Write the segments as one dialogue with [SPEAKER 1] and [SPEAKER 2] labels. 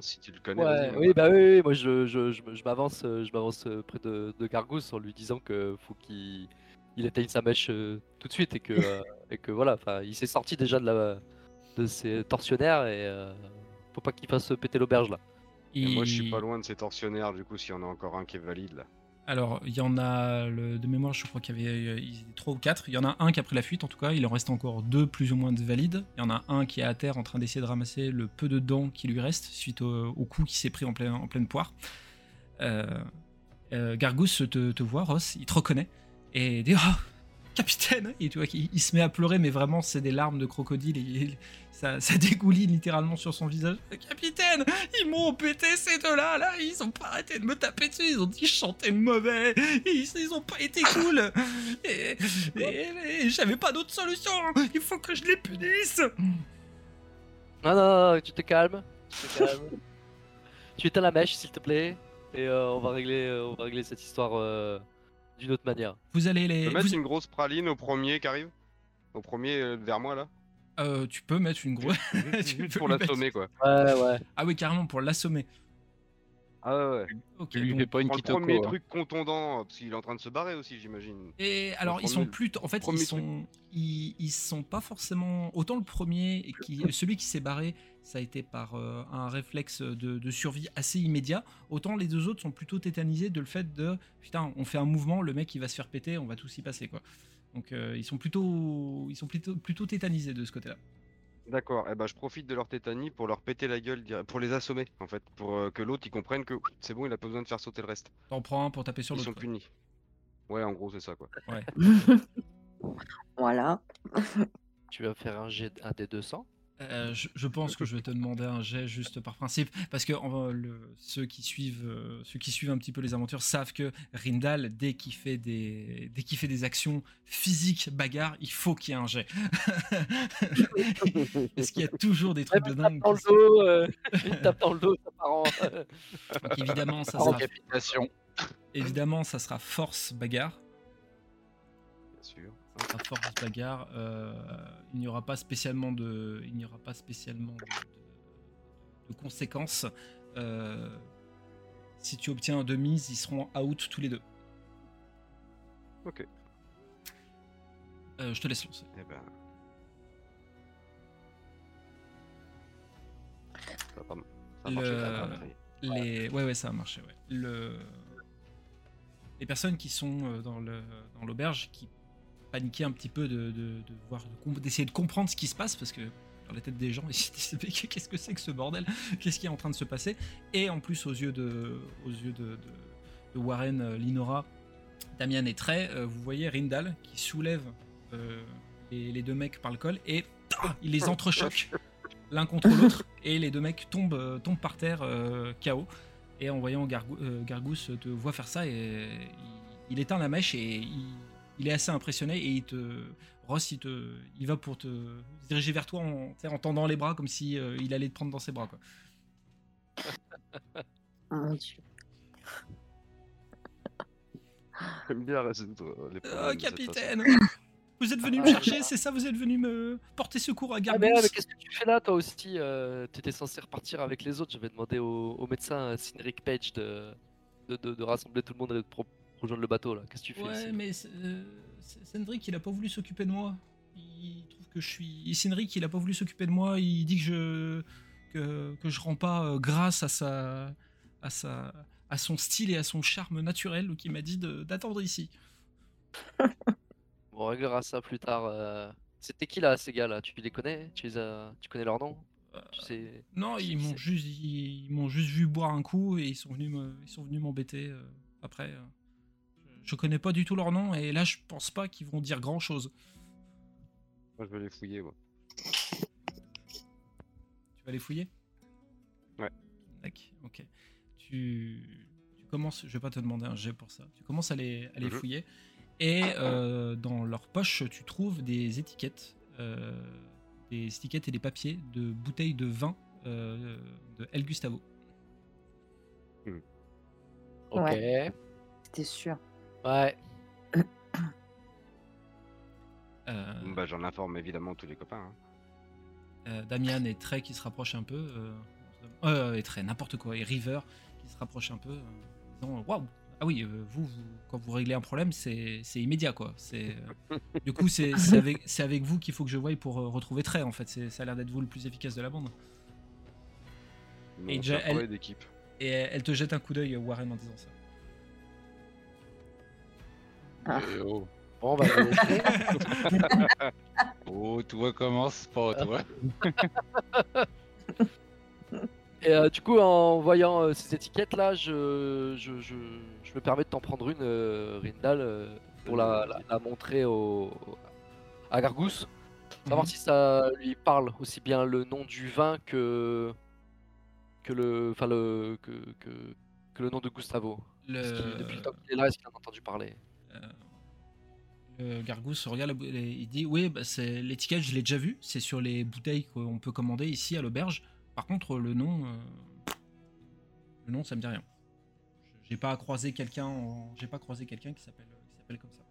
[SPEAKER 1] Alors, si tu le connais,
[SPEAKER 2] ouais,
[SPEAKER 1] hein.
[SPEAKER 2] oui, bah oui, oui, moi je, je, je, je m'avance, euh, je m'avance euh, près de, de Gargousse en lui disant que faut qu'il il éteigne sa mèche euh, tout de suite et que, euh, et que voilà, enfin, il s'est sorti déjà de la de ses tortionnaires et euh, faut pas qu'il fasse péter l'auberge là.
[SPEAKER 1] Et moi, je suis pas loin de ces tortionnaires, du coup, s'il y en a encore un qui est valide là.
[SPEAKER 3] Alors, il y en a, de mémoire, je crois qu'il y avait euh, trois ou quatre. Il y en a un qui a pris la fuite, en tout cas. Il en reste encore deux plus ou moins de valides. Il y en a un qui est à terre en train d'essayer de ramasser le peu de dents qui lui reste suite au, coup qui s'est pris en, plein, en pleine poire. Euh, euh, Gargousse te, voit, Ross, il te reconnaît et dit Oh, capitaine Et tu vois qu'il il se met à pleurer, mais vraiment, c'est des larmes de crocodile. Et ça, ça dégouline littéralement sur son visage. Capitaine, ils m'ont pété ces deux-là, là, ils ont pas arrêté de me taper dessus, ils ont dit je chantais mauvais, ils, ont pas été cool, et, j'avais pas d'autre solution, il faut que je les punisse.
[SPEAKER 2] Non, non, tu te calmes, tu éteins la mèche s'il te plaît et euh, on va régler, euh, on va régler cette histoire euh, d'une autre manière.
[SPEAKER 3] Vous allez
[SPEAKER 1] Je
[SPEAKER 3] les.
[SPEAKER 1] peux mettre
[SPEAKER 3] vous-
[SPEAKER 1] une grosse praline au premier qui arrive Au premier euh, vers moi là
[SPEAKER 3] euh, tu peux mettre une grosse.
[SPEAKER 1] Juste
[SPEAKER 3] Tu peux
[SPEAKER 1] pour
[SPEAKER 3] mettre-
[SPEAKER 1] l'assommer quoi.
[SPEAKER 2] Ouais, ouais.
[SPEAKER 3] Ah oui, carrément, pour l'assommer.
[SPEAKER 1] Ah ouais, ouais.
[SPEAKER 3] Ok,
[SPEAKER 4] Tu lui
[SPEAKER 3] donc-
[SPEAKER 4] fais pas une
[SPEAKER 1] le premier
[SPEAKER 4] hein.
[SPEAKER 1] truc contondant, parce qu'il est en train de se barrer aussi, j'imagine.
[SPEAKER 3] Et alors, ils sont plus. En fait, ils sont, ils, ils sont pas forcément. Autant le premier, qui, celui qui s'est barré, ça a été par euh, un réflexe de, de survie assez immédiat. Autant les deux autres sont plutôt tétanisés de le fait de putain, on fait un mouvement, le mec il va se faire péter, on va tous y passer quoi. Donc euh, ils sont plutôt, ils sont plutôt, plutôt tétanisés de ce côté-là.
[SPEAKER 1] D'accord, et bah je profite de leur tétanie pour leur péter la gueule, dire- pour les assommer en fait, pour euh, que l'autre il comprenne que c'est bon, il a pas besoin de faire sauter le reste.
[SPEAKER 3] T'en prends un pour taper sur
[SPEAKER 1] Ils
[SPEAKER 3] l'autre.
[SPEAKER 1] sont
[SPEAKER 3] quoi.
[SPEAKER 1] punis. Ouais, en gros, c'est ça quoi.
[SPEAKER 3] Ouais.
[SPEAKER 5] Voilà.
[SPEAKER 2] Tu vas faire un jet un des 200
[SPEAKER 3] Euh, je, je pense que je vais te demander un jet juste par principe, parce que en- le- ceux qui suivent, euh, ceux qui suivent un petit peu les aventures savent que Rindal, dès qu'il fait des, dès qu'il fait des actions physiques, bagarre, il faut qu'il y ait un jet. parce qu'il y a toujours des trucs de
[SPEAKER 2] Tape
[SPEAKER 3] dingue.
[SPEAKER 2] dans le dos, euh, une tape dans le dos, ça part en.
[SPEAKER 3] Donc évidemment, ça sera, évidemment, ça sera force bagarre.
[SPEAKER 1] Bien sûr.
[SPEAKER 3] À force bagarre, euh, il n'y aura pas spécialement de, il n'y aura pas spécialement de, de- de conséquences. Euh, si tu obtiens deux mises, ils seront out tous les deux.
[SPEAKER 1] Ok.
[SPEAKER 3] Euh, je te laisse lancer.
[SPEAKER 1] Eh ben. Ça va pas, ça
[SPEAKER 3] Le-
[SPEAKER 1] ça va marcher.
[SPEAKER 3] Les... Ouais, ouais, ça a marché. Ouais. Le... Les personnes qui sont dans le dans l'auberge, qui paniquaient un petit peu de, voir, d'essayer de comprendre ce qui se passe, parce que dans la tête des gens, ils qu'est-ce que c'est que ce bordel? Qu'est-ce qui est en train de se passer? Et en plus, aux yeux de, aux yeux de, Warren, euh, Linora, Damian et Trey, euh, vous voyez Rindal qui soulève euh, les, deux mecs par le col et il les entrechoque l'un contre l'autre et les deux mecs tombent, tombent par terre euh, KO. Et en voyant Gargou- Gargousse te voit faire ça, et il, il éteint la mèche et il, il est assez impressionné et il te Ross il te il va pour te se diriger vers toi en, tu en tendant les bras comme si euh, il allait te prendre dans ses bras quoi.
[SPEAKER 5] Mon Dieu.
[SPEAKER 1] J'aime bien résoudre les
[SPEAKER 3] Oh,
[SPEAKER 1] problèmes
[SPEAKER 3] capitaine Vous êtes venu me chercher, c'est ça Vous êtes venu me porter secours à
[SPEAKER 2] Ah mais, mais qu'est-ce que tu fais là toi aussi euh, T'étais censé repartir avec les autres. J'avais demandé au, au médecin Cynric Page de, de, de- de rassembler tout le monde et de pro- rejoindre le bateau là. Qu'est-ce que tu fais
[SPEAKER 3] Ouais, mais euh, Cendric, il a pas voulu s'occuper de moi. Il trouve que je suis. Cendric, il a pas voulu s'occuper de moi. Il dit que je que, que je rends pas euh, grâce à sa à sa à son style et à son charme naturel. Donc il m'a dit d'attendre ici.
[SPEAKER 2] On réglera ça plus tard. euh. C'était qui là ces gars là Tu les connais? Tu les as... Tu connais leur nom?
[SPEAKER 3] Euh,
[SPEAKER 2] Tu sais
[SPEAKER 3] non, ils m'ont juste ils, ils m'ont juste vu boire un coup et ils sont venus me ils sont venus m'embêter euh, après. Je connais pas du tout leur nom et là je pense pas qu'ils vont dire grand chose.
[SPEAKER 1] Moi, je vais les fouiller, moi.
[SPEAKER 3] Tu vas les fouiller?
[SPEAKER 1] Ouais.
[SPEAKER 3] D'accord, ok. Tu, tu commences, je vais pas te demander un jet pour ça, tu commences à les, à les
[SPEAKER 1] Mhm.
[SPEAKER 3] fouiller et euh, dans leur poche tu trouves des étiquettes, euh, des étiquettes et des papiers de bouteilles de vin euh, de El Gustavo.
[SPEAKER 2] Ok. Ouais.
[SPEAKER 5] C'était sûr.
[SPEAKER 3] Euh,
[SPEAKER 1] Bon, Bah, j'en informe évidemment tous les copains. hein.
[SPEAKER 3] euh, Damian et Trey qui se rapprochent un peu. euh, Euh, et très n'importe quoi. Et River qui se rapproche un peu, euh, en disant waouh. Ah oui, euh, vous, vous- quand vous réglez un problème, c'est c'est immédiat quoi. C'est euh, du coup c'est c'est avec c'est avec vous qu'il faut que je voie pour euh, retrouver Trey en fait. C'est- Ça a l'air d'être vous le plus efficace de la bande. Et déjà,
[SPEAKER 1] un travail
[SPEAKER 3] elle-
[SPEAKER 1] d'équipe.
[SPEAKER 3] Et elle elle te jette un coup d'œil Warren en disant ça.
[SPEAKER 5] Ah.
[SPEAKER 4] Et oh.
[SPEAKER 2] Bon, bah.
[SPEAKER 4] Oh, tout commence pour toi.
[SPEAKER 2] Et euh, du coup, en voyant euh, ces étiquettes là, je, je, je, je me permets de t'en prendre une, euh, Rindal, euh, pour la, la, la montrer au, à Gargousse. Savoir
[SPEAKER 3] Mhm.
[SPEAKER 2] si ça lui parle aussi bien le nom du vin que, que, le, enfin le, que, que, que le nom de Gustavo. Parce depuis le temps qu'il est là, est-ce qu'il en a entendu parler?
[SPEAKER 3] Euh, le Gargousse regarde, et il dit Oui, bah, c'est l'étiquette, je l'ai déjà vu. C'est sur les bouteilles qu'on peut commander ici à l'auberge. Par contre, le nom, euh, le nom, ça me dit rien. J'ai pas croisé quelqu'un, en- j'ai pas croisé quelqu'un qui s'appelle qui s'appelle comme ça.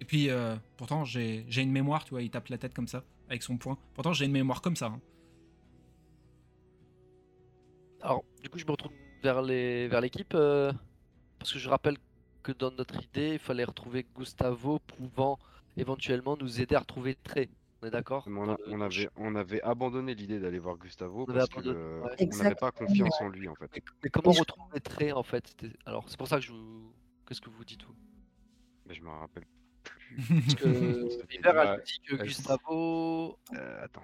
[SPEAKER 3] Et puis, euh, pourtant, j'ai j'ai une mémoire, tu vois, il tape la tête comme ça avec son poing. Pourtant, j'ai une mémoire comme ça. hein.
[SPEAKER 2] Alors, du coup, je me retourne vers les vers l'équipe euh, parce que je rappelle que dans notre idée, il fallait retrouver Gustavo pouvant éventuellement nous aider à retrouver Trey. On est d'accord?
[SPEAKER 1] On, a- avait, on avait abandonné l'idée d'aller voir Gustavo
[SPEAKER 2] On avait
[SPEAKER 1] parce que
[SPEAKER 2] abandonné,
[SPEAKER 1] euh,
[SPEAKER 2] ouais.
[SPEAKER 1] on n'avait pas confiance en lui en fait.
[SPEAKER 2] Mais, mais comment retrouver Trey en fait? Alors, c'est pour ça que je vous. Qu'est-ce que vous dites vous?
[SPEAKER 1] Mais je me rappelle plus.
[SPEAKER 2] Parce que me dit que Gustavo.
[SPEAKER 1] Euh, attends.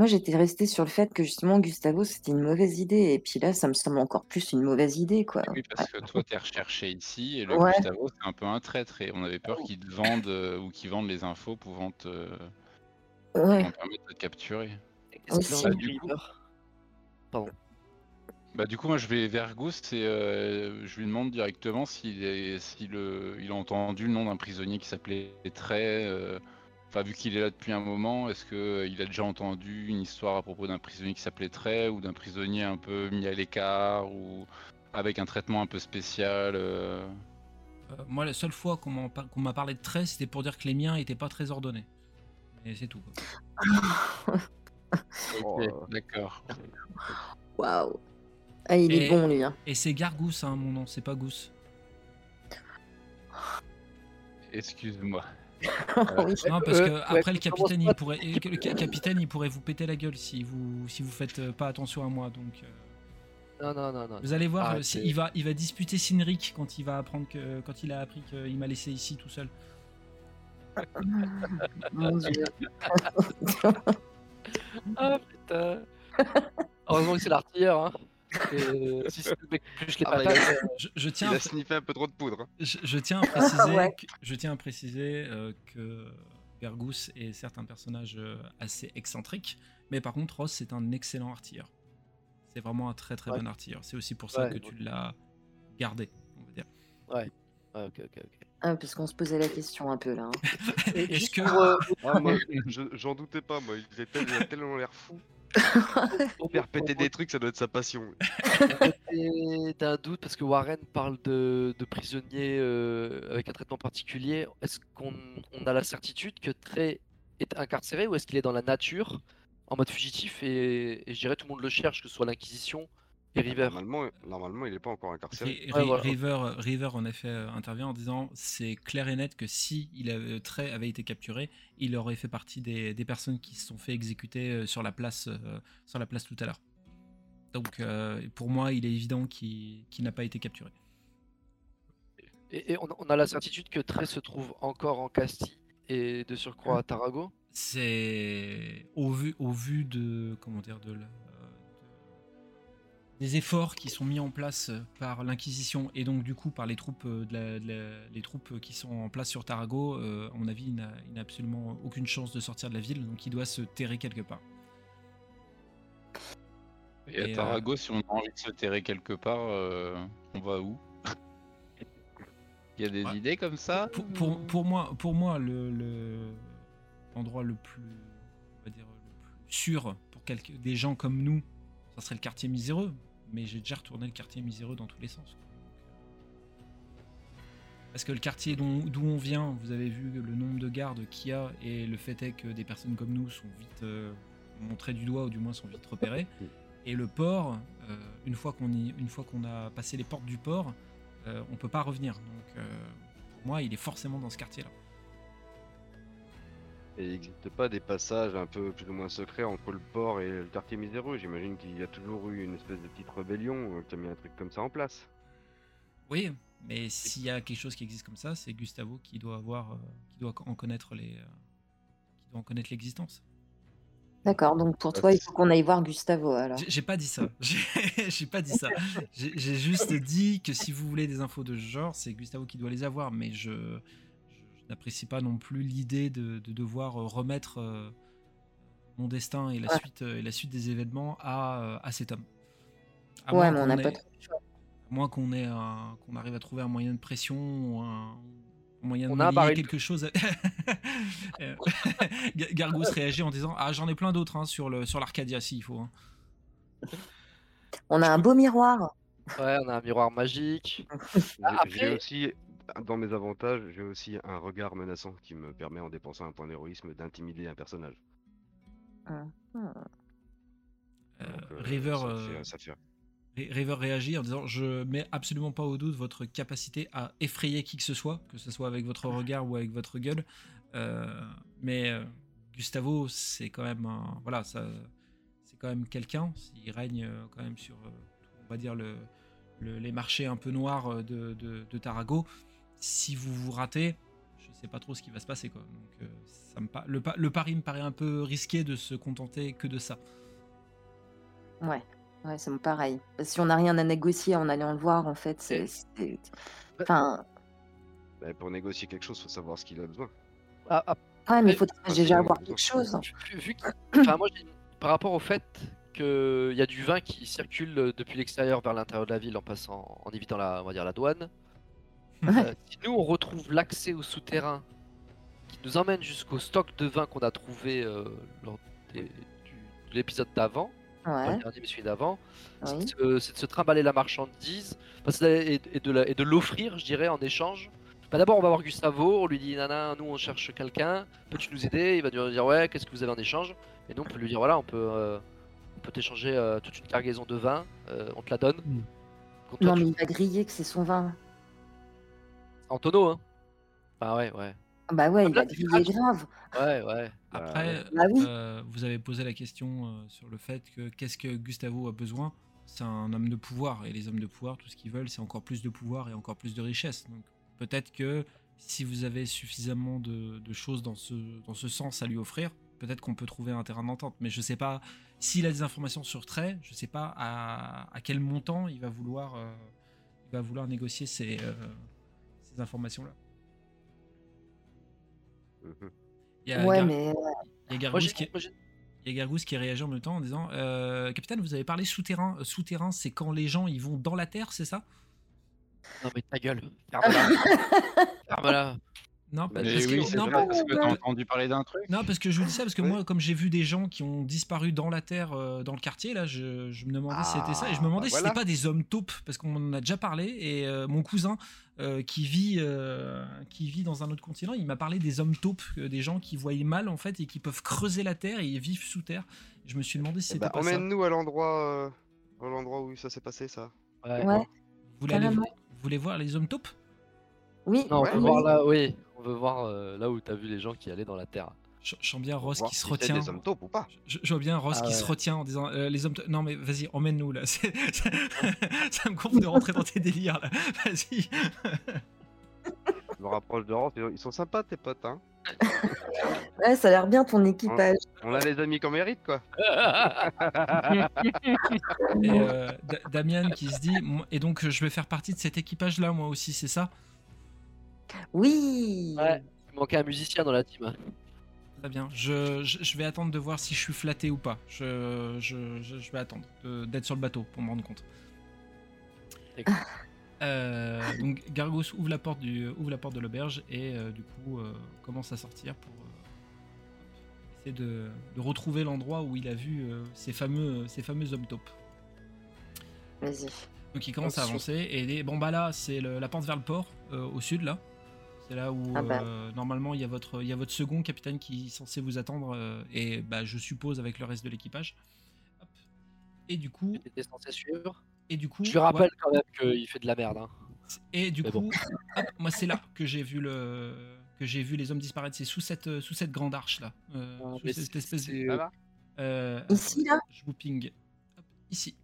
[SPEAKER 5] Moi, j'étais restée sur le fait que justement, Gustavo, c'était une mauvaise idée. Et puis là, ça me semble encore plus une mauvaise idée, quoi.
[SPEAKER 4] Oui, parce que toi, t'es recherché ici, et le
[SPEAKER 5] Ouais.
[SPEAKER 4] Gustavo, c'est un peu un traître, et on avait peur qu'il te vende euh, ou qu'il vende les infos pouvant te
[SPEAKER 5] Ouais.
[SPEAKER 4] permettre de te capturer.
[SPEAKER 2] Qu'est-ce qu'il
[SPEAKER 5] Aussi.
[SPEAKER 2] en a
[SPEAKER 4] Bah, du coup- Bah du coup moi je vais vers Ghost et euh, je lui demande directement s'il est s'il euh, il a entendu le nom d'un prisonnier qui s'appelait Trey. euh, Enfin vu qu'il est là depuis un moment, est-ce que euh, il a déjà entendu une histoire à propos d'un prisonnier qui s'appelait Trey ou d'un prisonnier un peu mis à l'écart ou avec un traitement un peu spécial euh,
[SPEAKER 3] Euh, moi, la seule fois qu'on m'en par- qu'on m'a parlé de trait, c'était pour dire que les miens étaient pas très ordonnés. Et c'est tout. quoi.
[SPEAKER 4] Ok. D'accord.
[SPEAKER 5] Waouh. Ah, il est bon, lui. Hein.
[SPEAKER 3] Et c'est Gargousse, hein, mon nom, c'est pas Gousse.
[SPEAKER 4] Excuse-moi.
[SPEAKER 5] Oui.
[SPEAKER 3] Non, parce que
[SPEAKER 2] Euh,
[SPEAKER 3] après le capitaine, il pourrait, le ca- capitaine, il pourrait vous péter la gueule si vous, si vous faites euh, pas attention à moi. Donc, euh,
[SPEAKER 2] Non, non, non, non.
[SPEAKER 3] vous allez voir, euh, si- il va, il va disputer Sinric quand il va apprendre que, quand il a appris qu'il m'a laissé ici tout seul.
[SPEAKER 5] Mon Dieu.
[SPEAKER 2] Ah putain. Heureusement que c'est l'artilleur. Hein. Et si c'est le mec qui touche les
[SPEAKER 1] Ah, bah, il a-
[SPEAKER 2] euh,
[SPEAKER 3] Je, je
[SPEAKER 1] Il
[SPEAKER 3] tiens, à
[SPEAKER 1] a
[SPEAKER 3] pr-
[SPEAKER 1] sniffé un peu trop de poudre. hein.
[SPEAKER 3] je, je tiens à préciser,
[SPEAKER 5] Ouais.
[SPEAKER 3] que, je tiens à préciser euh, que Gargousse est certes un personnage euh, assez excentrique, mais par contre Ross c'est un excellent artilleur. C'est vraiment un très très
[SPEAKER 2] Ouais.
[SPEAKER 3] bon artilleur. C'est aussi pour ça
[SPEAKER 2] Ouais,
[SPEAKER 3] que tu l'as gardé, on va dire.
[SPEAKER 2] Ouais, ok, ok, ok.
[SPEAKER 5] Ah, parce qu'on se posait la question un peu, là. hein.
[SPEAKER 2] Et
[SPEAKER 3] Est-ce
[SPEAKER 2] juste
[SPEAKER 3] que-
[SPEAKER 2] pour, euh,
[SPEAKER 1] Ah, moi, je- j'en doutais pas, moi. Il a tel- il a tellement l'air fou. Faire péter des trucs, ça doit être sa passion.
[SPEAKER 2] Et d'un doute parce que Warren parle de, prisonniers euh, avec un traitement particulier. Est-ce qu'on on a la certitude que Trey est incarcéré ou est-ce qu'il est dans la nature en mode fugitif et, et je dirais tout le monde le cherche, que ce soit l'Inquisition et River.
[SPEAKER 1] Normalement, normalement, il est pas encore incarcéré.
[SPEAKER 3] Ri-
[SPEAKER 2] Ouais,
[SPEAKER 3] Ri-
[SPEAKER 2] voilà.
[SPEAKER 3] River, River, en effet, euh, intervient en disant c'est clair et net que si il avait, Trey avait été capturé, il aurait fait partie des, des personnes qui se sont fait exécuter euh, sur la place, euh, sur la place tout à l'heure. Donc, euh, pour moi, il est évident qu'il qu'il n'a pas été capturé.
[SPEAKER 2] Et, et on, on a la certitude que Trey se trouve encore en Castille et de surcroît à Tarago?
[SPEAKER 3] C'est au vu, au vu de comment dire de, la- des efforts qui sont mis en place par l'Inquisition et donc du coup par les troupes euh, de la- de la- les troupes qui sont en place sur Tarago. euh, à mon avis, il n'a absolument aucune chance de sortir de la ville, donc il doit se terrer quelque part.
[SPEAKER 4] Et à
[SPEAKER 3] euh,
[SPEAKER 4] Tarago, si on a envie de se terrer quelque part, euh, on va où? Il y a des
[SPEAKER 3] Ouais.
[SPEAKER 4] idées comme ça?
[SPEAKER 3] Pour, pour, pour moi, pour moi, le le- l'endroit le, plus, on va dire, le plus sûr pour quelques, des gens comme nous, ça serait le quartier miséreux. Mais j'ai déjà retourné le quartier miséreux dans tous les sens. quoi. Euh, Parce que le quartier d'où on vient, vous avez vu le nombre de gardes qu'il y a et le fait est que des personnes comme nous sont vite, euh, montrés du doigt ou du moins sont vite repérés. Et le port, euh, une fois qu'on a passé les portes du port, euh, on peut pas revenir. Donc pour moi, il est forcément dans ce quartier-là.
[SPEAKER 1] Et il n'existe pas des passages un peu plus ou moins secrets entre le port et le quartier miséreux. J'imagine qu'il y a toujours eu une espèce de petite rébellion euh, qui a mis un truc comme ça en place.
[SPEAKER 3] Oui, mais s'il y a quelque chose qui existe comme ça, c'est Gustavo qui doit avoir, euh, qui doit en connaître les, euh, qui doit en connaître l'existence.
[SPEAKER 5] D'accord, donc pour toi, il faut qu'on aille voir Gustavo alors.
[SPEAKER 3] J'ai- pas dit ça. J'ai pas dit ça. J'ai juste dit que si vous voulez des infos de ce genre, c'est Gustavo qui doit les avoir. Mais je n'apprécie pas non plus l'idée de, de devoir euh, remettre euh, mon destin et la,
[SPEAKER 5] Ouais.
[SPEAKER 3] suite, euh, et la suite des événements à, à cet homme. À
[SPEAKER 5] Ouais, mais on
[SPEAKER 3] qu'on
[SPEAKER 5] n'a pas trop de choix.
[SPEAKER 3] à moins qu'on arrive à trouver un moyen de pression ou un, moyen de
[SPEAKER 2] On a un
[SPEAKER 3] lier
[SPEAKER 2] baril.
[SPEAKER 3] quelque chose. à- Ga- Gargos réagit en disant Ah, j'en ai plein d'autres hein, sur le sur l'Arcadia s'il faut. hein.
[SPEAKER 5] On a un beau miroir.
[SPEAKER 2] Ouais, on a un miroir magique. Ah,
[SPEAKER 1] j'ai
[SPEAKER 2] après-
[SPEAKER 1] aussi, dans mes avantages, j'ai aussi un regard menaçant qui me permet, en dépensant un point d'héroïsme, d'intimider un personnage.
[SPEAKER 5] Hum.
[SPEAKER 3] Euh,
[SPEAKER 1] Donc, euh,
[SPEAKER 3] River,
[SPEAKER 1] ça fait- ça fait-
[SPEAKER 3] Ri- River réagit en disant Je mets absolument pas au doute votre capacité à effrayer qui que ce soit, que ce soit avec votre regard ou avec votre gueule. Euh, mais euh, Gustavo, c'est quand même un, voilà, ça, c'est quand même quelqu'un. Il règne euh, quand même sur, on va dire le, le- les marchés un peu noirs de, de, de Tarago. Si vous vous ratez, je sais pas trop ce qui va se passer quoi. Donc, euh, ça me pa- le, pa- le pari me paraît un peu risqué de se contenter que de ça.
[SPEAKER 5] Ouais, ouais, c'est pareil. Si on n'a rien à négocier en allant le voir, en fait, c'est. c'est- Enfin,
[SPEAKER 1] Bah, pour négocier quelque chose, faut savoir ce qu'il a besoin.
[SPEAKER 2] Ah, ah,
[SPEAKER 5] ouais, mais il faut déjà avoir quelque chose.
[SPEAKER 2] vu- vu que- enfin, moi, j'ai une- par rapport au fait qu'il y a du vin qui circule depuis l'extérieur vers l'intérieur de la ville en passant, en évitant la, on va dire, la douane. Euh, si nous on retrouve l'accès au souterrain qui nous emmène jusqu'au stock de vin qu'on a trouvé euh, lors des- du- de l'épisode d'avant, pas
[SPEAKER 5] Ouais,
[SPEAKER 2] le dernier mais celui d'avant, c'est
[SPEAKER 5] oui.
[SPEAKER 2] de se- c'est de se trimballer la marchandise et, et de la- et de l'offrir, je dirais, en échange. Bah, D'abord, on va voir Gustavo, on lui dit Nana, nous on cherche quelqu'un, peux-tu nous aider? Il va nous dire Ouais, qu'est-ce que vous avez en échange? Et nous on peut lui dire Voilà, on peut, euh, on peut t'échanger euh, toute une cargaison de vin, euh, on te la donne.
[SPEAKER 6] Mm.
[SPEAKER 2] Contre toi,
[SPEAKER 5] Non,
[SPEAKER 2] tu-
[SPEAKER 5] mais il va griller que c'est son vin.
[SPEAKER 2] En tonneau, hein Bah ouais, ouais.
[SPEAKER 5] Ah Bah ouais, il
[SPEAKER 2] tu
[SPEAKER 5] griller
[SPEAKER 2] craches.
[SPEAKER 5] grave.
[SPEAKER 2] Ouais, ouais.
[SPEAKER 3] Après,
[SPEAKER 5] Bah oui.
[SPEAKER 3] euh, vous avez posé la question euh, sur le fait que qu'est-ce que Gustavo a besoin? C'est un homme de pouvoir, et les hommes de pouvoir, tout ce qu'ils veulent, c'est encore plus de pouvoir et encore plus de richesse. Donc peut-être que si vous avez suffisamment de, de choses dans ce, dans ce sens à lui offrir, peut-être qu'on peut trouver un terrain d'entente. Mais je sais pas s'il a des informations sur Trait, je sais pas à, à quel montant il va vouloir, euh, il va vouloir négocier ces, euh, ces informations-là.
[SPEAKER 1] Mhm.
[SPEAKER 3] Il y a
[SPEAKER 5] Ouais,
[SPEAKER 3] Gar-
[SPEAKER 5] mais
[SPEAKER 3] il y a
[SPEAKER 2] Moi,
[SPEAKER 3] Gargousse
[SPEAKER 2] j'ai-
[SPEAKER 3] qui est-
[SPEAKER 2] moi, j'ai-
[SPEAKER 3] il y a Gargousse qui réagit en même temps en disant euh, Capitaine, vous avez parlé souterrain. Euh, Souterrain, c'est quand les gens ils vont dans la terre, c'est ça?
[SPEAKER 2] Non, mais ta gueule. Ferme-la. Ferme-la.
[SPEAKER 3] Non,
[SPEAKER 1] Bah,
[SPEAKER 3] parce que-
[SPEAKER 4] oui, c'est
[SPEAKER 3] non,
[SPEAKER 4] vrai,
[SPEAKER 3] pas-
[SPEAKER 4] parce que t'as entendu parler d'un truc.
[SPEAKER 3] non, parce que je vous dis ça, parce que
[SPEAKER 1] Ouais.
[SPEAKER 3] moi, comme j'ai vu des gens qui ont disparu dans la terre, euh, dans le quartier, là, je, je me demandais si c'était ça. Et je me
[SPEAKER 1] Ah,
[SPEAKER 3] demandais
[SPEAKER 1] bah
[SPEAKER 3] si
[SPEAKER 1] voilà.
[SPEAKER 3] c'était pas des hommes taupes, parce qu'on en a déjà parlé. Et euh, mon cousin, euh, qui, vit, euh, qui vit dans un autre continent, il m'a parlé des hommes taupes, euh, des gens qui voient mal, en fait, et qui peuvent creuser la terre et vivent sous terre. Je me suis demandé si
[SPEAKER 1] Eh
[SPEAKER 3] c'était
[SPEAKER 1] bah,
[SPEAKER 3] pas ça.
[SPEAKER 1] Emmène-nous à l'endroit euh, à l'endroit où ça s'est passé, ça.
[SPEAKER 2] Ouais.
[SPEAKER 5] Ouais,
[SPEAKER 3] Vous voulez, aller-
[SPEAKER 5] carrément.
[SPEAKER 3] vous voulez voir les hommes taupes?
[SPEAKER 5] Oui.
[SPEAKER 2] Non, on
[SPEAKER 1] Ouais,
[SPEAKER 5] oui,
[SPEAKER 2] voir là, oui. On veut voir euh, là où t'as vu les gens qui allaient dans la terre.
[SPEAKER 3] Je, je sens bien Ross qui se
[SPEAKER 1] si
[SPEAKER 3] retient.
[SPEAKER 1] des hommes taupes ou pas.
[SPEAKER 3] Je, je vois bien Ross
[SPEAKER 2] Ah
[SPEAKER 3] qui se
[SPEAKER 2] ouais.
[SPEAKER 3] retient en disant euh, les hommes. t- Non mais vas-y, emmène-nous là. C'est- Ça, me gonfle de rentrer dans tes délires là. Vas-y.
[SPEAKER 1] Je me rapproche de Ross, ils sont sympas tes potes, hein.
[SPEAKER 5] Ouais, ça a l'air bien ton équipage.
[SPEAKER 1] On a les amis qu'on mérite, quoi.
[SPEAKER 3] Et euh, Da- Damien qui se dit et donc je vais faire partie de cet équipage là moi aussi, c'est ça?
[SPEAKER 5] Oui.
[SPEAKER 2] Ouais. Il manquait un musicien dans la team.
[SPEAKER 3] Très bien. Je, je, je vais attendre de voir si je suis flatté ou pas. Je, je, je, je vais attendre d'être sur le bateau pour me rendre compte.
[SPEAKER 2] D'accord.
[SPEAKER 3] Euh, donc Gargos ouvre la porte du ouvre la porte de l'auberge et euh, du coup euh, commence à sortir pour euh, essayer de, de retrouver l'endroit où il a vu euh, ces fameux ces fameux hommes taupes.
[SPEAKER 5] Vas-y.
[SPEAKER 3] Donc il commence à avancer et il bon bah là c'est la porte vers le port euh, au sud là. C'est là où
[SPEAKER 5] Ah bah.
[SPEAKER 3] euh, normalement il y, a votre, il y a votre second capitaine qui est censé vous attendre euh, et bah, je suppose avec le reste de l'équipage. Et du coup,
[SPEAKER 2] censé suivre.
[SPEAKER 3] et du coup,
[SPEAKER 2] Je lui rappelle quand même qu'il fait de la merde. Hein.
[SPEAKER 3] et du
[SPEAKER 2] Mais
[SPEAKER 3] coup,
[SPEAKER 2] bon.
[SPEAKER 3] hop, moi c'est là que j'ai vu le que j'ai vu les hommes disparaître. C'est sous cette sous cette grande arche là, euh,
[SPEAKER 2] Ah,
[SPEAKER 3] sous cette
[SPEAKER 2] c'est-
[SPEAKER 3] espèce de. euh,
[SPEAKER 5] Ici, là
[SPEAKER 3] Je vous ping. Hop, ici.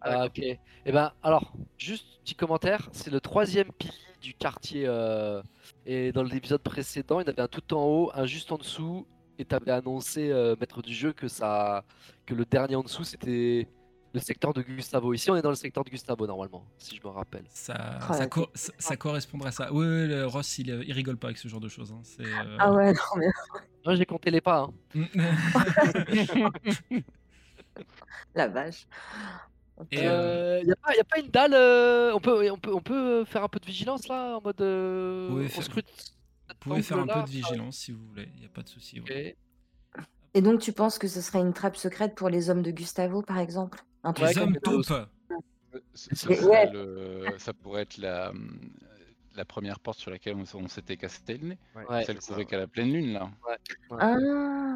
[SPEAKER 2] Ah, ok. Et ben alors, juste petit commentaire, c'est le troisième pilier du quartier. euh, et dans l'épisode précédent, il y avait un tout en haut, un juste en dessous, et t'avais annoncé, euh, maître du jeu, que ça, que le dernier en dessous, c'était le secteur de Gustavo. Ici, on est dans le secteur de Gustavo normalement, si je me rappelle.
[SPEAKER 3] Ça, ça,
[SPEAKER 5] la
[SPEAKER 3] co- ça, ça correspondrait à ça. Oui, oui, le Ross, il, euh, il rigole pas avec ce genre de choses. hein. Euh,
[SPEAKER 5] Ah ouais, non, mais
[SPEAKER 2] Moi, j'ai compté les pas. hein.
[SPEAKER 5] la vache.
[SPEAKER 3] Et,
[SPEAKER 5] Ok.
[SPEAKER 3] euh,
[SPEAKER 2] Euh, y, a pas, y a pas une dalle. euh, on, peut, on, peut, on peut faire un peu de vigilance là, en mode. euh,
[SPEAKER 3] Vous pouvez
[SPEAKER 2] on
[SPEAKER 3] faire-
[SPEAKER 2] scrute.
[SPEAKER 3] Vous pouvez faire un peu de vigilance si vous voulez, il n'y a pas de souci. ouais.
[SPEAKER 5] Et donc, tu penses que ce serait une trappe secrète pour les hommes de Gustavo, par exemple? Un truc
[SPEAKER 2] Ouais,
[SPEAKER 3] Les hommes taupes
[SPEAKER 5] ouais.
[SPEAKER 4] le- ça pourrait être la, la première porte sur laquelle on, on s'était cassé le nez.
[SPEAKER 2] Ouais,
[SPEAKER 4] Celle qu'on qu'à la pleine lune, là.
[SPEAKER 5] Ah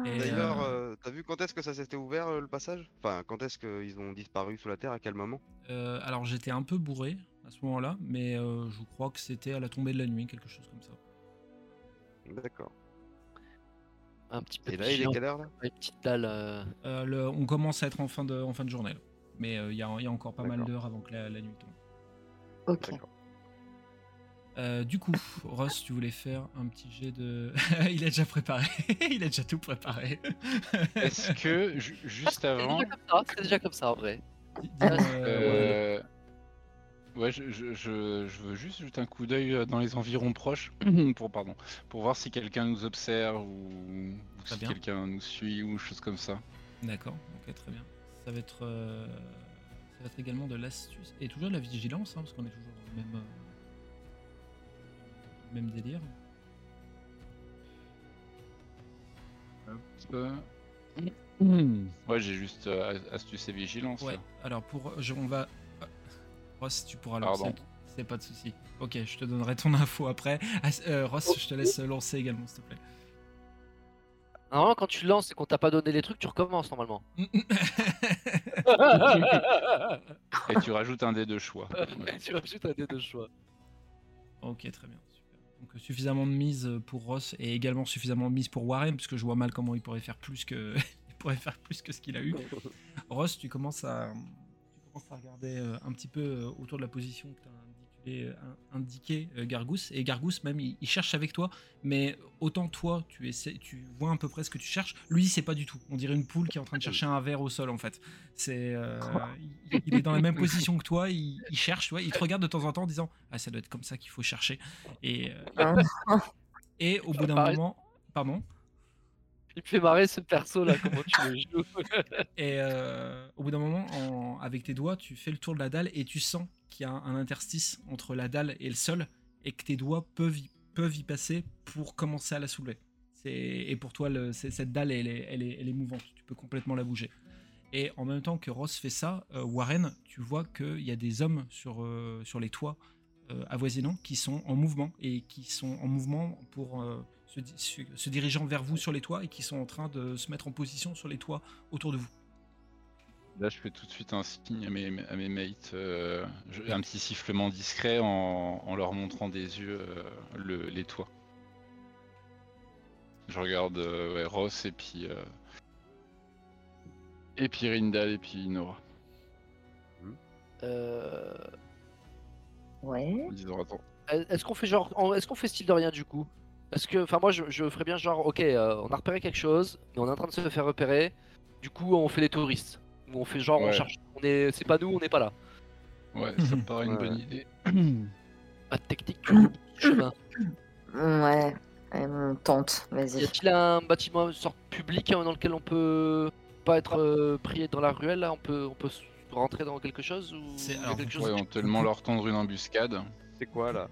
[SPEAKER 3] Et,
[SPEAKER 1] D'ailleurs,
[SPEAKER 3] euh,
[SPEAKER 1] t'as vu quand est-ce que ça s'était ouvert euh, le passage? Enfin, quand est-ce qu'ils ont disparu sous la terre À quel moment?
[SPEAKER 3] Euh, alors j'étais un peu bourré à ce moment-là, mais euh, je crois que c'était à la tombée de la nuit, quelque chose comme ça.
[SPEAKER 1] D'accord.
[SPEAKER 2] Un petit peu
[SPEAKER 1] Et là, il est quelle heure là?
[SPEAKER 2] Une petite dalle. euh,
[SPEAKER 3] Euh, le- on commence à être en fin de, en fin de journée, là. mais euh, il y, a, il y a encore pas mal d'heures avant que la, la nuit tombe.
[SPEAKER 5] Ok.
[SPEAKER 1] D'accord.
[SPEAKER 3] Euh, du coup, Ross, tu voulais faire un petit jet de. il a déjà préparé. il a déjà tout préparé.
[SPEAKER 4] Est-ce que, ju- juste
[SPEAKER 2] C'est
[SPEAKER 4] avant,
[SPEAKER 2] déjà comme ça, c'est déjà comme ça en vrai.
[SPEAKER 3] Euh,
[SPEAKER 4] euh, ouais, je, je- je- je veux juste jeter un coup d'œil dans les environs proches pour, pardon, pour voir si quelqu'un nous observe ou, si
[SPEAKER 3] bien.
[SPEAKER 4] quelqu'un nous suit ou chose comme ça.
[SPEAKER 3] D'accord, ok, très bien. Ça va être, euh, ça va être également de l'astuce et toujours de la vigilance, hein, parce qu'on est toujours dans le même, euh, même délire.
[SPEAKER 4] Euh, Ouais, j'ai juste euh, astuce et vigilance.
[SPEAKER 3] Ouais.
[SPEAKER 4] là.
[SPEAKER 3] Alors pour, je- on va. euh, Ross, tu pourras lancer.
[SPEAKER 4] Pardon.
[SPEAKER 3] C'est pas de souci. Ok, je te donnerai ton info après. Ah, euh, Ross, je te laisse lancer également, s'il te plaît.
[SPEAKER 2] Normalement, quand tu lances et qu'on t'a pas donné les trucs, tu recommences normalement.
[SPEAKER 4] Et tu rajoutes un dé de choix.
[SPEAKER 2] Tu rajoutes un dé de choix.
[SPEAKER 3] Ok, très bien. Donc euh, suffisamment de mise pour Ross et également suffisamment de mise pour Warren, parce que je vois mal comment il pourrait faire plus que il pourrait faire plus que ce qu'il a eu. Ross, tu commences à tu commences à regarder euh, un petit peu euh, autour de la position que tu as indiqué, indiqué euh, Gargousse. Et Gargousse même il, il cherche avec toi, mais autant toi tu essaies, tu vois à peu près ce que tu cherches, lui c'est pas du tout. On dirait une poule qui est en train de chercher un verre au sol en fait. C'est euh, il, il est dans la même position que toi, il, il cherche, tu vois, il te regarde de temps en temps en disant ah ça doit être comme ça qu'il faut chercher et euh,
[SPEAKER 5] Hein
[SPEAKER 3] et au bout d'un moment, pardon.
[SPEAKER 2] Il me fait marrer ce perso là, comment tu le joues.
[SPEAKER 3] Et euh, au bout d'un moment, en- avec tes doigts, tu fais le tour de la dalle et tu sens qu'il y a un, interstice entre la dalle et le sol et que tes doigts peuvent y, passer pour commencer à la soulever. Et pour toi, cette dalle, elle est, mouvante. Tu peux complètement la bouger. Et en même temps que Ross fait ça, euh, Warren, tu vois qu'il y a des hommes sur, euh, les toits avoisinants qui sont en mouvement et qui sont en mouvement pour se, di- se- se dirigeant vers vous sur les toits et qui sont en train de se mettre en position sur les toits autour de vous.
[SPEAKER 4] Là, je fais tout de suite un signe à mes, à mes mates, euh, un petit sifflement discret en, en leur montrant des yeux euh, le- les toits. Je regarde euh, ouais, Ross et puis. euh, et puis Rindal et puis Nora.
[SPEAKER 2] Euh,
[SPEAKER 5] Ouais.
[SPEAKER 2] Est-ce qu'on fait genre, en- est-ce qu'on fait style de rien du coup? Est-ce que, enfin moi je, je ferais bien genre, ok, euh, on a repéré quelque chose, mais on est en train de se faire repérer. Du coup, on fait les touristes. Ou on fait genre, on cherche, on est, c'est pas nous, on n'est pas là.
[SPEAKER 4] Ouais, ça me paraît une bonne idée.
[SPEAKER 2] Pas de technique du chemin.
[SPEAKER 5] Ouais. On tente.
[SPEAKER 2] Y
[SPEAKER 5] Vas-y.
[SPEAKER 2] a-t-il un bâtiment, une sorte public hein, dans lequel on peut pas être euh, pris dans la ruelle là? On peut, on peut rentrer dans quelque chose ou
[SPEAKER 3] C'est-
[SPEAKER 2] y
[SPEAKER 3] alors,
[SPEAKER 2] quelque
[SPEAKER 3] vous
[SPEAKER 2] chose
[SPEAKER 4] Ouais, éventuellement leur tendre une embuscade.
[SPEAKER 1] C'est quoi là?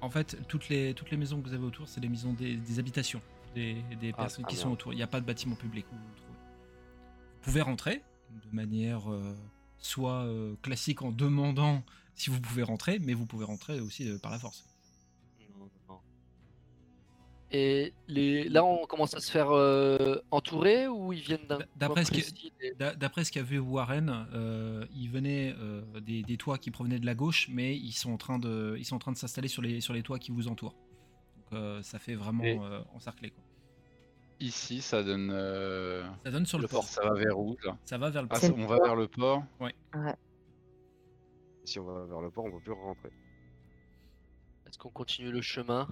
[SPEAKER 3] En fait, toutes les, toutes les maisons que vous avez autour, c'est des maisons des, des habitations des, des
[SPEAKER 1] Ah,
[SPEAKER 3] personnes qui sont autour. Il n'y a pas de bâtiment public où vous le trouvez. Vous pouvez rentrer de manière euh, soit euh, classique en demandant si vous pouvez rentrer, mais vous pouvez rentrer aussi euh, par la force.
[SPEAKER 2] Et les... là, on commence à se faire euh, entourer ou ils viennent d'un.
[SPEAKER 3] D'après ce qu'a vu Warren, euh, ils venaient euh, des, des toits qui provenaient de la gauche, mais ils sont en train de, ils sont en train de s'installer sur les, sur les toits qui vous entourent. Donc euh, ça fait vraiment
[SPEAKER 4] Et-
[SPEAKER 3] euh, encerclé. Quoi.
[SPEAKER 4] Ici, ça donne. euh,
[SPEAKER 3] Ça donne sur le,
[SPEAKER 2] Le
[SPEAKER 3] port.
[SPEAKER 2] port.
[SPEAKER 4] Ça va vers où là?
[SPEAKER 3] Ça va vers le
[SPEAKER 4] Ah,
[SPEAKER 3] port.
[SPEAKER 4] on va vers le port?
[SPEAKER 1] Si on va vers le port, on peut plus rentrer.
[SPEAKER 2] Est-ce qu'on continue le chemin?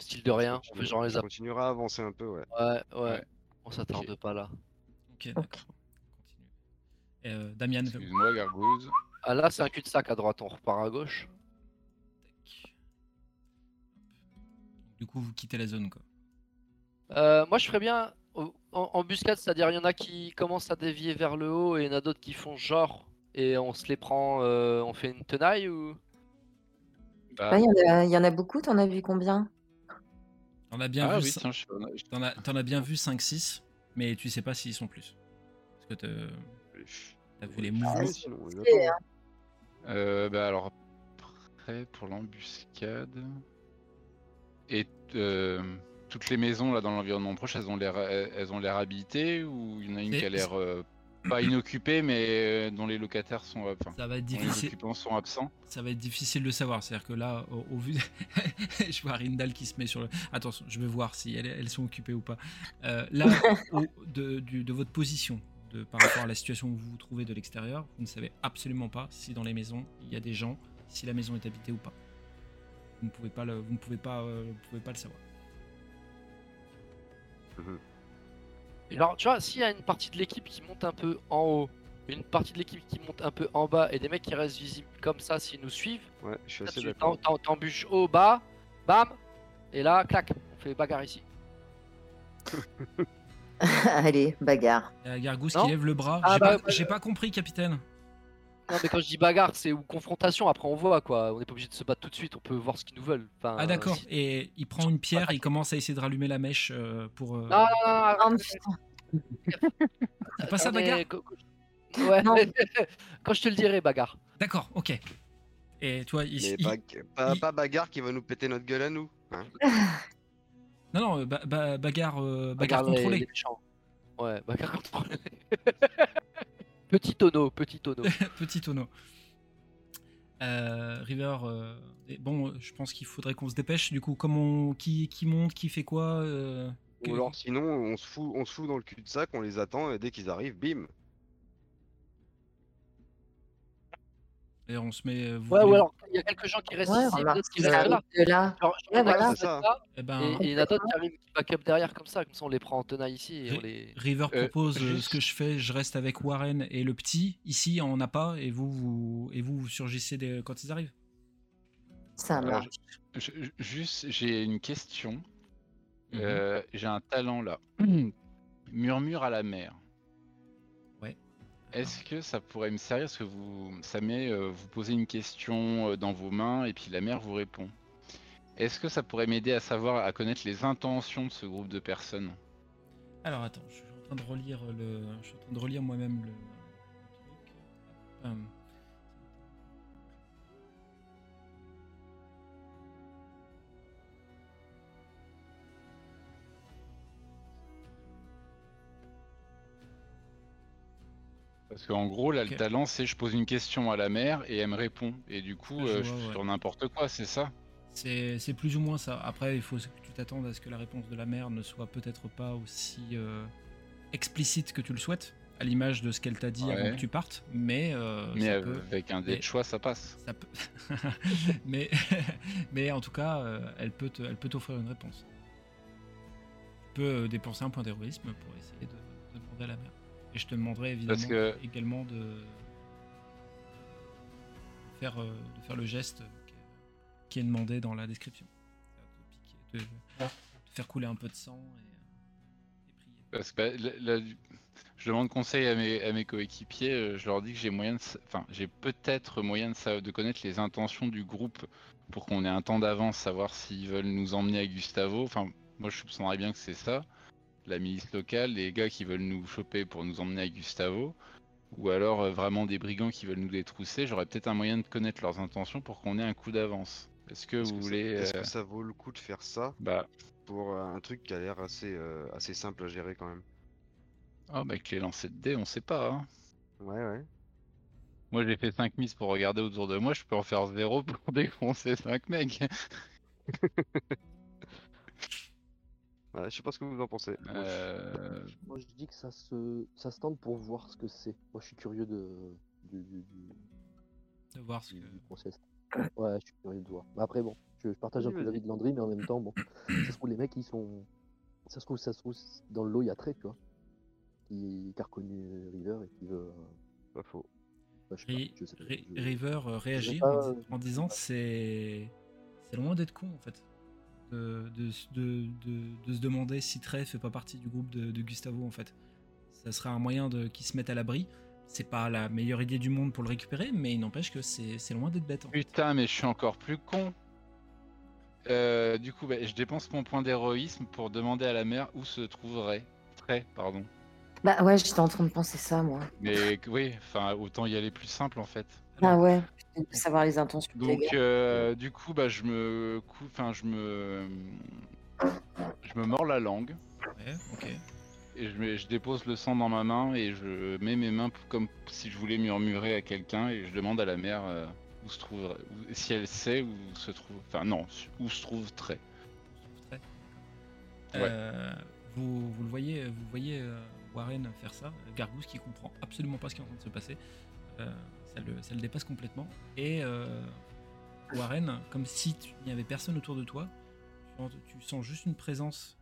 [SPEAKER 2] Style de rien, on fait genre les
[SPEAKER 1] On continuera à avancer un peu, ouais.
[SPEAKER 2] Ouais, ouais.
[SPEAKER 4] Ouais.
[SPEAKER 2] On s'attarde pas là.
[SPEAKER 3] Ok, d'accord. Continue. Euh, Damian,
[SPEAKER 4] Excuse-moi, Gargouze.
[SPEAKER 2] Ah là, c'est un cul-de-sac à droite, on repart à gauche.
[SPEAKER 3] Du coup, vous quittez la zone. Quoi.
[SPEAKER 2] Euh, moi, je ferais bien en, en- embuscade, c'est-à-dire il y en a qui commencent à dévier vers le haut et il y en a d'autres qui font genre et on se les prend, euh, on fait une tenaille ou?
[SPEAKER 4] Bah,
[SPEAKER 5] y, il y en a beaucoup, t'en as vu combien?
[SPEAKER 3] T'en as bien
[SPEAKER 4] ah
[SPEAKER 3] vu,
[SPEAKER 4] oui, je
[SPEAKER 3] t'en as, t'en as bien vu 5-6, mais tu sais pas s'ils sont plus. Parce que t'as- vu les
[SPEAKER 1] Ah,
[SPEAKER 3] mouvements.
[SPEAKER 4] Euh, bah alors, après, pour l'embuscade. Et euh, toutes les maisons là dans l'environnement proche, elles ont l'air elles ont l'air habitées ou il y en a une qui a l'air euh, pas inoccupée mais euh, dont les locataires sont euh, enfin
[SPEAKER 3] Ça va être
[SPEAKER 4] les
[SPEAKER 3] difficile.
[SPEAKER 4] occupants sont absents.
[SPEAKER 3] Ça va être difficile de savoir. C'est-à-dire que là, au, au vu, de- je vois Rindal qui se met sur le. Attention, je vais voir si elles, elles sont occupées ou pas. Euh, là, au- de, du- de votre position, de, par rapport à la situation où vous vous trouvez de l'extérieur, vous ne savez absolument pas si dans les maisons il y a des gens, si la maison est habitée ou pas. Vous ne pouvez pas le, vous ne pouvez pas, euh, vous pouvez pas le savoir.
[SPEAKER 2] Et Alors, tu vois, s'il y a une partie de l'équipe qui monte un peu en haut, une partie de l'équipe qui monte un peu en bas et des mecs qui restent visibles comme ça s'ils nous suivent,
[SPEAKER 1] Ouais, je suis assez d'accord.
[SPEAKER 2] t'embûches haut, bas, bam, et là, clac, on fait bagarre ici.
[SPEAKER 5] Allez, bagarre.
[SPEAKER 3] Il y a Gargousse qui lève le bras.
[SPEAKER 2] Ah
[SPEAKER 3] J'ai
[SPEAKER 2] bah, bah,
[SPEAKER 3] pas compris, capitaine.
[SPEAKER 2] Non, mais quand je dis bagarre, c'est ou confrontation, après on voit quoi. On n'est pas obligé de se battre tout de suite, on peut voir ce qu'ils nous veulent. Enfin,
[SPEAKER 3] Ah d'accord.
[SPEAKER 2] si-
[SPEAKER 3] Et il prend une pierre, il commence à essayer de rallumer la mèche euh, pour. euh,
[SPEAKER 2] Non, non, non,
[SPEAKER 5] Oh,
[SPEAKER 2] non,
[SPEAKER 5] putain.
[SPEAKER 3] C'est pas ça
[SPEAKER 2] est-
[SPEAKER 3] bagarre
[SPEAKER 2] Ouais,
[SPEAKER 5] Non.
[SPEAKER 2] quand je te le dirai, bagarre.
[SPEAKER 3] D'accord, ok. Et toi, il,
[SPEAKER 1] pas, pas,
[SPEAKER 3] il-
[SPEAKER 1] pas bagarre qui va nous péter notre gueule à nous. hein.
[SPEAKER 3] non non, euh, ba- ba- bagarre, euh, bagarre
[SPEAKER 2] les-
[SPEAKER 3] contrôlée.
[SPEAKER 2] les. Ouais, bagarre contrôlée. Petit tonneau, petit tonneau.
[SPEAKER 3] Petit tonneau. Euh, River, euh, et bon, je pense qu'il faudrait qu'on se dépêche. Du coup, comment, qui, qui monte, qui fait quoi euh, que-
[SPEAKER 1] Ou alors sinon, on se fout, on se fout dans le cul-de-sac, on les attend et dès qu'ils arrivent, bim.
[SPEAKER 3] Et on se met. euh, vous
[SPEAKER 2] Ouais,
[SPEAKER 3] voulez-
[SPEAKER 2] ou alors il y a quelques gens qui restent
[SPEAKER 5] Ouais,
[SPEAKER 2] ici,
[SPEAKER 5] remarque,
[SPEAKER 2] d'autres qui restent là. Genre,
[SPEAKER 5] Ouais, voilà.
[SPEAKER 1] ça.
[SPEAKER 2] là,
[SPEAKER 3] Eh ben,
[SPEAKER 2] et et il y en a d'autres qui arrivent, qui back up derrière comme ça, comme ça on les prend en tenaille ici et on
[SPEAKER 3] Ri-
[SPEAKER 2] les.
[SPEAKER 3] River
[SPEAKER 4] Euh,
[SPEAKER 3] propose euh,
[SPEAKER 4] juste-
[SPEAKER 3] ce que je fais. Je reste avec Warren et le petit. Ici, on n'a pas. Et vous, vous, et vous, vous surgissez des- quand ils arrivent.
[SPEAKER 5] Ça
[SPEAKER 4] Alors,
[SPEAKER 5] marche.
[SPEAKER 4] je- je- juste, j'ai une question.
[SPEAKER 3] Mhm.
[SPEAKER 4] Euh, j'ai un talent là. Murmure à la mer. Est-ce que ça pourrait me servir? Parce que vous, ça met, euh, vous posez une question euh, dans vos mains et puis la mer vous répond. Est-ce que ça pourrait m'aider à savoir, à connaître les intentions de ce groupe de personnes?
[SPEAKER 3] Alors attends, je suis en train de relire le, je suis en train de relire moi-même le. Hum.
[SPEAKER 4] Parce qu'en gros, là, le talent, c'est je pose une question à la mer et elle me répond. Et du coup,
[SPEAKER 3] Je
[SPEAKER 4] euh,
[SPEAKER 3] vois,
[SPEAKER 4] je
[SPEAKER 3] ouais.
[SPEAKER 4] suis sur n'importe quoi, c'est ça?
[SPEAKER 3] C'est plus ou moins ça. Après, il faut que tu t'attendes à ce que la réponse de la mère ne soit peut-être pas aussi euh, explicite que tu le souhaites, à l'image de ce qu'elle t'a dit
[SPEAKER 4] Ouais.
[SPEAKER 3] avant que tu partes. Mais, euh,
[SPEAKER 4] Mais
[SPEAKER 3] ça peut-
[SPEAKER 4] avec un dé de choix, ça passe.
[SPEAKER 3] ça peut- mais, mais en tout cas, euh, elle peut t'offrir une réponse. Tu peux dépenser un point d'héroïsme pour essayer de, de demander à la mère. Et je te demanderai évidemment
[SPEAKER 4] que-
[SPEAKER 3] également de faire, euh, de faire le geste qui est, demandé dans la description. De, piquer- de- de faire couler un peu de sang et, euh, et prier.
[SPEAKER 4] Parce que bah, je demande conseil à mes, à mes coéquipiers, euh, je leur dis que j'ai moyen de, enfin, j'ai peut-être moyen de, de connaître les intentions du groupe pour qu'on ait un temps d'avance, savoir s'ils veulent nous emmener à Gustavo. Enfin, moi je soupçonnerais bien que c'est ça, la milice locale, les gars qui veulent nous choper pour nous emmener à Gustavo, ou alors euh, vraiment des brigands qui veulent nous détrousser. J'aurais peut-être un moyen de connaître leurs intentions pour qu'on ait un coup d'avance. Est-ce que
[SPEAKER 1] Est-ce
[SPEAKER 4] vous
[SPEAKER 1] que, ça,
[SPEAKER 4] voulez.
[SPEAKER 1] est-ce
[SPEAKER 4] euh,
[SPEAKER 1] que ça vaut le coup de faire ça
[SPEAKER 4] Bah.
[SPEAKER 1] pour euh, un truc qui a l'air assez, assez simple à gérer quand même?
[SPEAKER 4] Ah, bah, avec les lancers de dés, on sait pas. Hein.
[SPEAKER 1] Ouais, ouais.
[SPEAKER 4] Moi, j'ai fait 5 miss pour regarder autour de moi, je peux en faire 0 pour défoncer 5 mecs.
[SPEAKER 1] Je sais pas ce que vous en pensez. Moi, je-
[SPEAKER 4] Euh,
[SPEAKER 6] Moi, je dis que ça se, ça se tente pour voir ce que c'est. Moi, je suis curieux de, du, du, du,
[SPEAKER 3] De voir ce
[SPEAKER 6] du-
[SPEAKER 3] que.
[SPEAKER 6] du process. Ouais, je suis curieux de voir. Mais après, bon, je, je partage un
[SPEAKER 1] Oui,
[SPEAKER 6] peu l'avis de Landry, mais en même temps, bon, ça se trouve, les mecs, ils sont. Ça se trouve, ça se trouve, dans le lot, il y a très, tu vois. Qui, qui a reconnu River et qui veut. euh,
[SPEAKER 1] Pas faux.
[SPEAKER 6] bah, je sais pas,
[SPEAKER 3] Ri-
[SPEAKER 6] je sais pas,
[SPEAKER 3] Ri-
[SPEAKER 6] je-
[SPEAKER 3] River euh, réagit
[SPEAKER 6] pas,
[SPEAKER 3] en, di-
[SPEAKER 6] euh,
[SPEAKER 3] en disant c'est c'est loin d'être con en fait de, se demander si Trey fait pas partie du groupe de, Gustavo en fait. Ça serait un moyen de qu'ils se mettent à l'abri. C'est pas la meilleure idée du monde pour le récupérer, mais il n'empêche que c'est loin d'être bête. fait.
[SPEAKER 4] Putain, mais je suis encore plus con. Euh, du coup, bah, je dépense mon point d'héroïsme pour demander à la mère où se trouverait. Très, pardon.
[SPEAKER 5] Bah ouais, j'étais en train de penser ça, moi.
[SPEAKER 4] Mais oui, enfin, autant y aller plus simple en fait.
[SPEAKER 5] Ah ouais, savoir les intentions.
[SPEAKER 4] Donc, euh, du coup, bah, je me, cou- enfin, je me, je me mords la langue
[SPEAKER 3] Ouais, ok.
[SPEAKER 4] et je, je dépose le sang dans ma main et je mets mes mains comme si je voulais murmurer à quelqu'un et je demande à la mère euh, où se trouve, où- si elle sait où se trouve, enfin non, où se trouve Trey. Ouais.
[SPEAKER 3] Euh, vous, vous le voyez, vous voyez euh, Warren faire ça. Gargousse qui comprend absolument pas ce qui est en train de se passer. Euh, ça, le, ça le dépasse complètement. Et euh, Warren, comme si tu- il n'y avait personne autour de toi, tu, sens juste une présence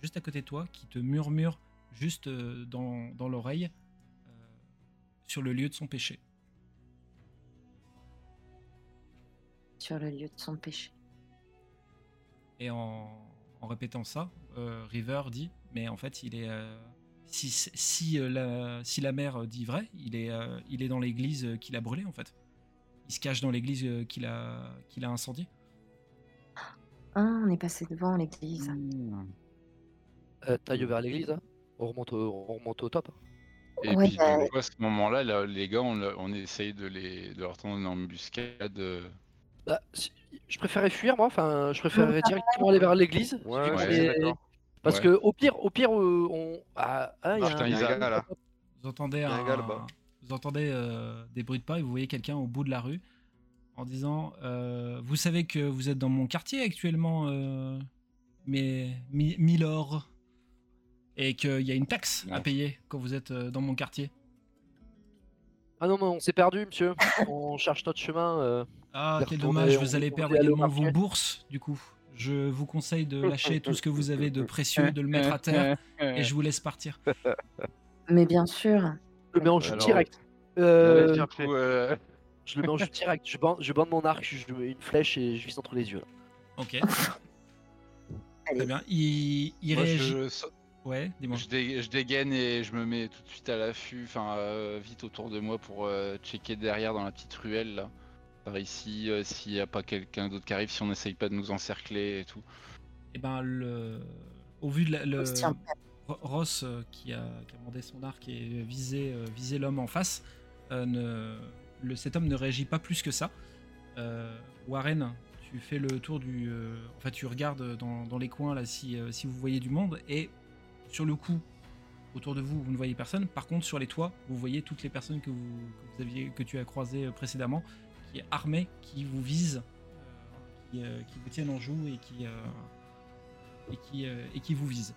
[SPEAKER 3] juste à côté de toi qui te murmure juste euh, dans, dans l'oreille euh, sur le lieu de son péché.
[SPEAKER 5] Sur le lieu de son péché.
[SPEAKER 3] Et en, en répétant ça, River dit, mais en fait, il est si si euh, la si la mère dit vrai, il est euh, il est dans l'église euh, qu'il a brûlée en fait. Il se cache dans l'église euh, qu'il a qu'il a incendiée.
[SPEAKER 5] Ah, on est passé devant l'église.
[SPEAKER 2] Euh, taille vers l'église, hein. on, remonte au, on remonte au top.
[SPEAKER 4] Et
[SPEAKER 5] Ouais,
[SPEAKER 4] puis
[SPEAKER 5] bah-
[SPEAKER 4] du coup, à ce moment-là, là, les gars, on, on essaye de les, de leur tendre une embuscade. euh,
[SPEAKER 2] Bah, si- je préférais fuir moi, enfin je préférerais directement aller vers l'église.
[SPEAKER 1] Ouais,
[SPEAKER 4] ouais.
[SPEAKER 2] Parce
[SPEAKER 4] Ouais.
[SPEAKER 2] que au pire, au pire, euh, on. Ah, ah, il y a
[SPEAKER 1] Ah, putain,
[SPEAKER 2] un-
[SPEAKER 1] il y a un gars, là.
[SPEAKER 3] Vous entendez
[SPEAKER 1] Il y a un gars là-bas.
[SPEAKER 3] vous entendez euh, des bruits de pas et vous voyez quelqu'un au bout de la rue en disant euh, vous savez que vous êtes dans mon quartier actuellement, euh, mais mi- Milord, et qu'il y a une taxe à payer quand vous êtes euh, dans mon quartier.
[SPEAKER 2] Ah non, mais on s'est perdu, monsieur. on cherche notre chemin. euh.
[SPEAKER 3] Ah, quel dommage, vous allez perdre également vos bourses, du coup. Je vous conseille de lâcher tout ce que vous avez de précieux, de le mettre à terre, et je vous laisse partir.
[SPEAKER 5] Mais bien sûr.
[SPEAKER 2] Je le mets en
[SPEAKER 4] Alors,
[SPEAKER 2] direct. Euh,
[SPEAKER 4] Du coup, euh,
[SPEAKER 2] je le mets en jus direct. Je bande, je bande mon arc, je mets une flèche et je vise entre les yeux. là.
[SPEAKER 3] Ok, très bien. Il, il
[SPEAKER 4] moi,
[SPEAKER 3] réagit.
[SPEAKER 4] je,
[SPEAKER 3] Ouais, dis-moi.
[SPEAKER 4] je, dé- je dégaine et je me mets tout de suite à l'affût, enfin euh, vite autour de moi pour euh, checker derrière dans la petite ruelle là. Par ici, euh, s'il n'y a pas quelqu'un d'autre qui arrive, si on n'essaye pas de nous encercler et tout.
[SPEAKER 3] Et ben, le... au vu de la, le... Ross, euh, qui, a, qui a mandé son arc et visé, euh, visé l'homme en face, euh, ne... le, cet homme ne réagit pas plus que ça. Euh, Warren, tu fais le tour du. euh, Enfin, tu regardes dans, dans les coins là si, euh, si vous voyez du monde et sur le coup, autour de vous, vous ne voyez personne. Par contre, sur les toits, vous voyez toutes les personnes que, vous, que, vous aviez, que tu as croisées précédemment, qui est armées, qui vous visent, euh, qui, euh, qui vous tiennent en joue et qui, euh, et qui, vous visent.